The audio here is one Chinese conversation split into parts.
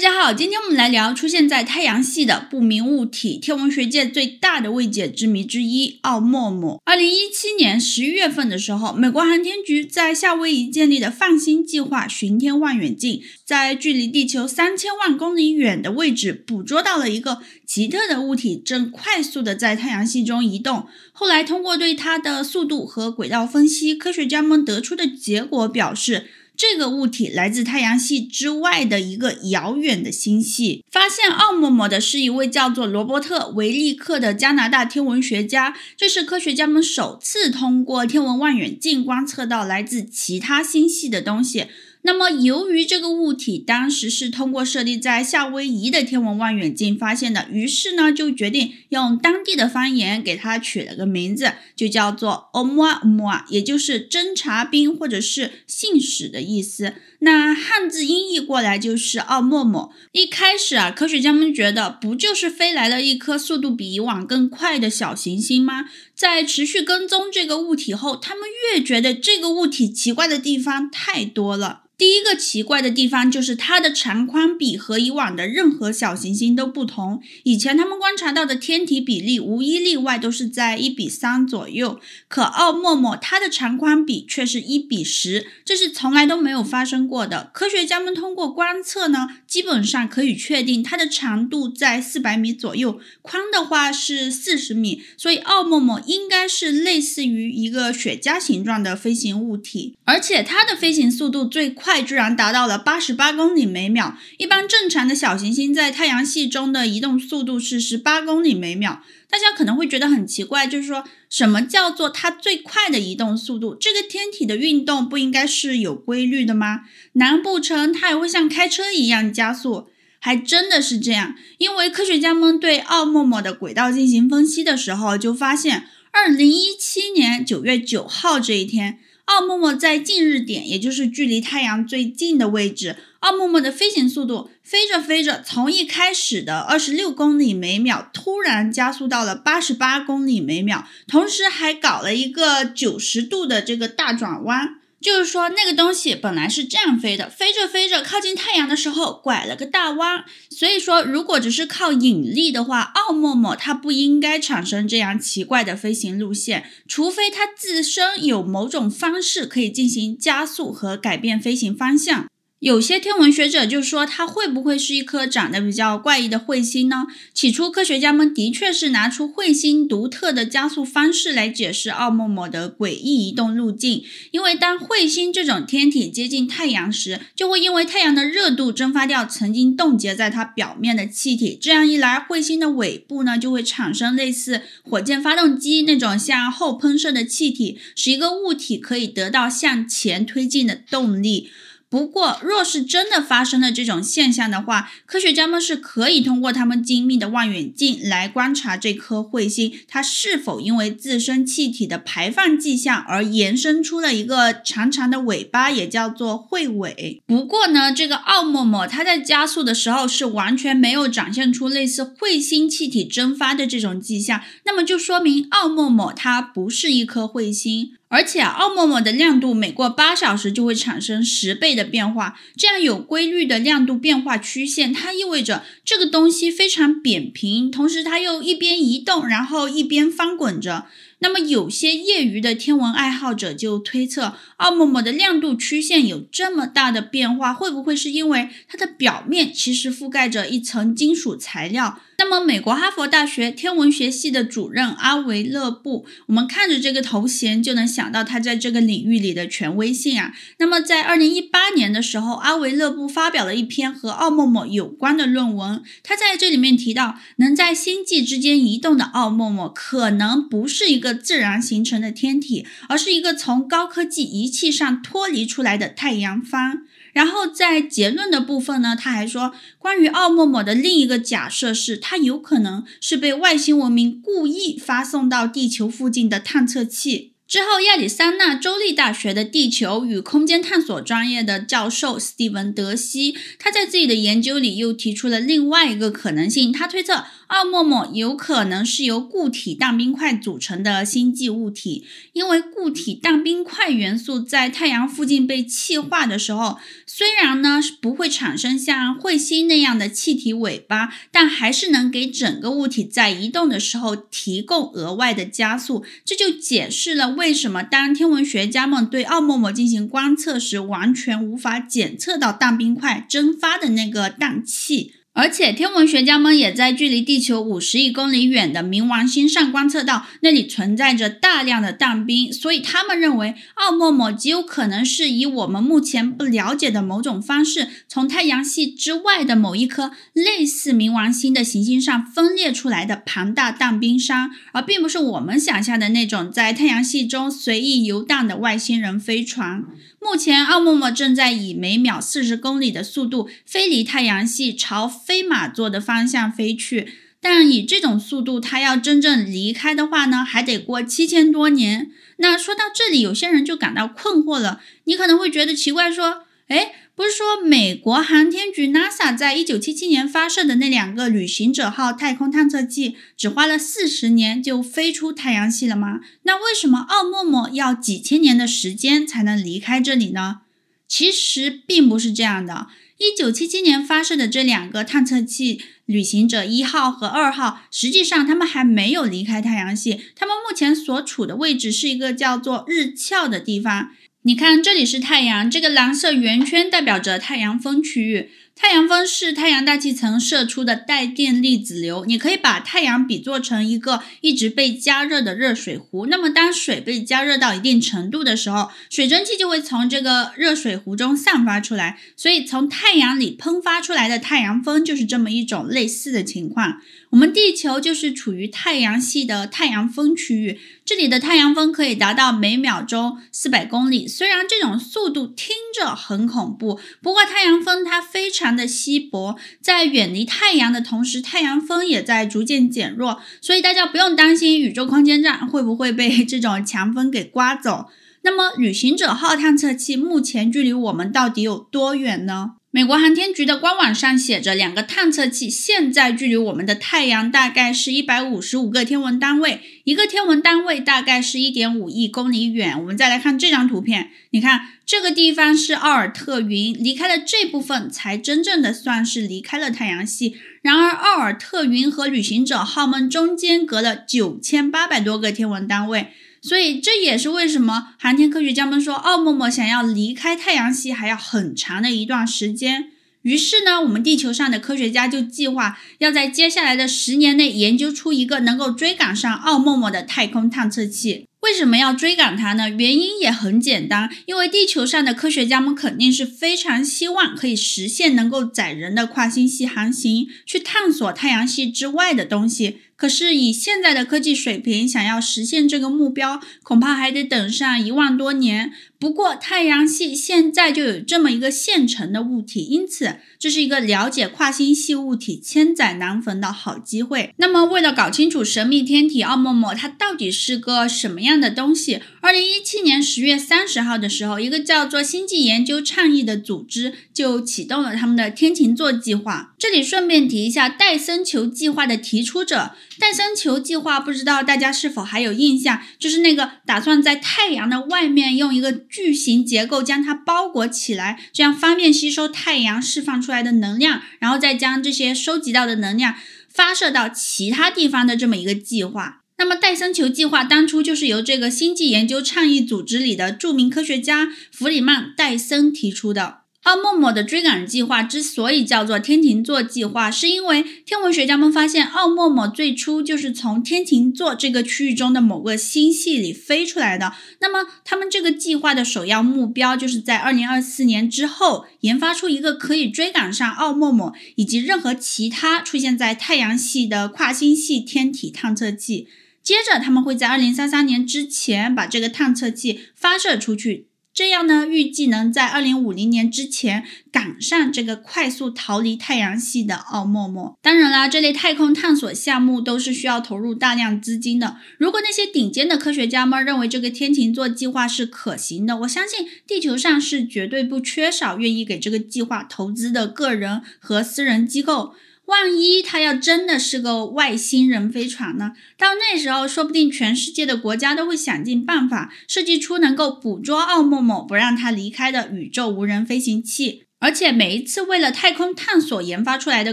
大家好，今天我们来聊出现在太阳系的不明物体，天文学界最大的未解之谜之一——奥莫莫。二零一七年十一月份的时候，美国航天局在夏威夷建立的放星计划巡天望远镜，在距离地球三千万公里远的位置捕捉到了一个奇特的物体，正快速地在太阳系中移动。后来通过对它的速度和轨道分析，科学家们得出的结果表示，这个物体来自太阳系之外的一个遥远的星系。发现奥莫莫的是一位叫做罗伯特·维利克的加拿大天文学家。这是科学家们首次通过天文望远镜观测到来自其他星系的东西。那么，由于这个物体当时是通过设立在夏威夷的天文望远镜发现的，于是呢，就决定用当地的方言给它取了个名字，就叫做欧莫阿欧莫，也就是侦察兵或者是信使的意思。那汉字音译过来就是奥陌陌。一开始啊，科学家们觉得不就是飞来了一颗速度比以往更快的小行星吗？在持续跟踪这个物体后，他们越觉得这个物体奇怪的地方太多了。第一个奇怪的地方就是它的长宽比和以往的任何小行星都不同。以前他们观察到的天体比例无一例外都是在一比三左右，可奥莫莫它的长宽比却是一比十，这是从来都没有发生过的。科学家们通过观测呢，基本上可以确定它的长度在四百米左右，宽的话是四十米，所以奥莫莫应该是类似于一个雪茄形状的飞行物体，而且它的飞行速度最快。快居然达到了八十八公里每秒。一般正常的小行星在太阳系中的移动速度是十八公里每秒。大家可能会觉得很奇怪，就是说什么叫做它最快的移动速度？这个天体的运动不应该是有规律的吗？难不成它也会像开车一样加速？还真的是这样，因为科学家们对奥陌陌的轨道进行分析的时候，就发现二零一七年九月九号这一天。奥陌陌在近日点，也就是距离太阳最近的位置，奥陌陌的飞行速度飞着飞着，从一开始的二十六公里每秒，突然加速到了八十八公里每秒，同时还搞了一个九十度的这个大转弯。就是说，那个东西本来是这样飞的，飞着飞着靠近太阳的时候拐了个大弯。所以说，如果只是靠引力的话，奥莫莫它不应该产生这样奇怪的飞行路线，除非它自身有某种方式可以进行加速和改变飞行方向。有些天文学者就说，它会不会是一颗长得比较怪异的彗星呢？起初，科学家们的确是拿出彗星独特的加速方式来解释奥莫莫的诡异移动路径。因为当彗星这种天体接近太阳时，就会因为太阳的热度蒸发掉曾经冻结在它表面的气体。这样一来，彗星的尾部呢就会产生类似火箭发动机那种向后喷射的气体，使一个物体可以得到向前推进的动力。不过，若是真的发生了这种现象的话，科学家们是可以通过他们精密的望远镜来观察这颗彗星，它是否因为自身气体的排放迹象而延伸出了一个长长的尾巴，也叫做彗尾。不过呢，这个奥陌陌它在加速的时候是完全没有展现出类似彗星气体蒸发的这种迹象，那么就说明奥陌陌它不是一颗彗星。而且啊，奥陌陌的亮度每过八小时就会产生十倍的变化，这样有规律的亮度变化曲线，它意味着这个东西非常扁平，同时它又一边移动，然后一边翻滚着。那么，有些业余的天文爱好者就推测，奥陌陌的亮度曲线有这么大的变化，会不会是因为它的表面其实覆盖着一层金属材料？那么，美国哈佛大学天文学系的主任阿维勒布，我们看着这个头衔就能想到他在这个领域里的权威性啊。那么，在二零一八年的时候，阿维勒布发表了一篇和奥陌陌有关的论文。他在这里面提到，能在星际之间移动的奥陌陌，可能不是一个自然形成的天体，而是一个从高科技仪器上脱离出来的太阳帆。然后在结论的部分呢，他还说，关于奥莫莫的另一个假设是，它有可能是被外星文明故意发送到地球附近的探测器。之后，亚利桑那州立大学的地球与空间探索专业的教授斯蒂文·德西，他在自己的研究里又提出了另外一个可能性。他推测，奥陌陌有可能是由固体氮冰块组成的星际物体，因为固体氮冰块元素在太阳附近被气化的时候，虽然呢不会产生像彗星那样的气体尾巴，但还是能给整个物体在移动的时候提供额外的加速。这就解释了为什么当天文学家们对奥陌陌进行观测时，完全无法检测到氮冰块蒸发的那个氮气。而且，天文学家们也在距离地球五十亿公里远的冥王星上观测到，那里存在着大量的氮冰，所以他们认为奥陌陌极有可能是以我们目前不了解的某种方式，从太阳系之外的某一颗类似冥王星的行星上分裂出来的庞大氮冰山，而并不是我们想象的那种在太阳系中随意游荡的外星人飞船。目前，奥陌陌正在以每秒四十公里的速度飞离太阳系，朝飞马座的方向飞去。但以这种速度，它要真正离开的话呢，还得过七千多年。那说到这里，有些人就感到困惑了。你可能会觉得奇怪，说：“诶。”不是说美国航天局 NASA 在一九七七年发射的那两个旅行者号太空探测器只花了四十年就飞出太阳系了吗？那为什么奥陌陌要几千年的时间才能离开这里呢？其实并不是这样的。一九七七年发射的这两个探测器旅行者一号和二号，实际上他们还没有离开太阳系，他们目前所处的位置是一个叫做日鞘的地方。你看，这里是太阳，这个蓝色圆圈代表着太阳风区域。太阳风是太阳大气层射出的带电粒子流。你可以把太阳比作成一个一直被加热的热水壶。那么，当水被加热到一定程度的时候，水蒸气就会从这个热水壶中散发出来。所以，从太阳里喷发出来的太阳风就是这么一种类似的情况。我们地球就是处于太阳系的太阳风区域，这里的太阳风可以达到每秒钟四百公里。虽然这种速度听着很恐怖，不过太阳风它非常的稀薄，在远离太阳的同时，太阳风也在逐渐减弱，所以大家不用担心宇宙空间站会不会被这种强风给刮走。那么，旅行者号探测器目前距离我们到底有多远呢？美国航天局的官网上写着，两个探测器现在距离我们的太阳大概是一百五十五个天文单位，一个天文单位大概是一点五亿公里远。我们再来看这张图片，你看这个地方是奥尔特云，离开了这部分才真正的算是离开了太阳系。然而，奥尔特云和旅行者号们中间隔了九千八百多个天文单位。所以这也是为什么航天科学家们说奥陌陌想要离开太阳系还要很长的一段时间。于是呢，我们地球上的科学家就计划要在接下来的十年内研究出一个能够追赶上奥陌陌的太空探测器。为什么要追赶它呢？原因也很简单，因为地球上的科学家们肯定是非常希望可以实现能够载人的跨星系航行，去探索太阳系之外的东西。可是以现在的科技水平，想要实现这个目标，恐怕还得等上一万多年。不过，太阳系现在就有这么一个现成的物体，因此这是一个了解跨星系物体千载难逢的好机会。那么，为了搞清楚神秘天体奥陌陌它到底是个什么样的东西，二零一七年十月三十号的时候，一个叫做星际研究倡议的组织就启动了他们的天琴座计划。这里顺便提一下，戴森球计划的提出者，戴森球计划不知道大家是否还有印象，就是那个打算在太阳的外面用一个巨型结构将它包裹起来，这样方便吸收太阳释放出来的能量，然后再将这些收集到的能量发射到其他地方的这么一个计划。那么，戴森球计划当初就是由这个星际研究倡议组织里的著名科学家弗里曼·戴森提出的。奥陌陌的追赶计划之所以叫做天琴座计划，是因为天文学家们发现奥陌陌最初就是从天琴座这个区域中的某个星系里飞出来的。那么，他们这个计划的首要目标，就是在二零二四年之后研发出一个可以追赶上奥陌陌以及任何其他出现在太阳系的跨星系天体探测器。接着，他们会在二零三三年之前把这个探测器发射出去。这样呢，预计能在二零五零年之前赶上这个快速逃离太阳系的奥陌陌。当然啦，这类太空探索项目都是需要投入大量资金的。如果那些顶尖的科学家们认为这个天琴座计划是可行的，我相信地球上是绝对不缺少愿意给这个计划投资的个人和私人机构。万一它要真的是个外星人飞船呢？到那时候，说不定全世界的国家都会想尽办法设计出能够捕捉奥莫莫，不让它离开的宇宙无人飞行器。而且每一次为了太空探索研发出来的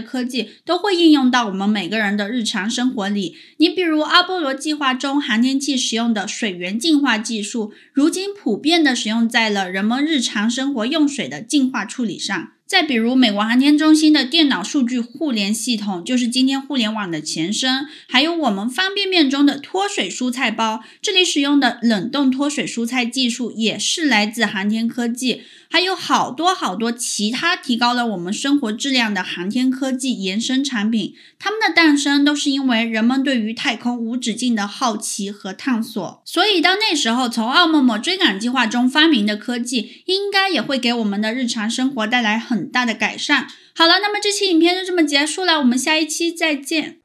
科技，都会应用到我们每个人的日常生活里。你比如阿波罗计划中航天器使用的水源净化技术，如今普遍的使用在了人们日常生活用水的净化处理上。再比如，美国航天中心的电脑数据互联系统，就是今天互联网的前身。还有我们方便面中的脱水蔬菜包，这里使用的冷冻脱水蔬菜技术，也是来自航天科技。还有好多好多其他提高了我们生活质量的航天科技延伸产品，它们的诞生都是因为人们对于太空无止境的好奇和探索。所以到那时候，从奥莫莫追赶计划中发明的科技，应该也会给我们的日常生活带来很大的改善。好了，那么这期影片就这么结束了，我们下一期再见。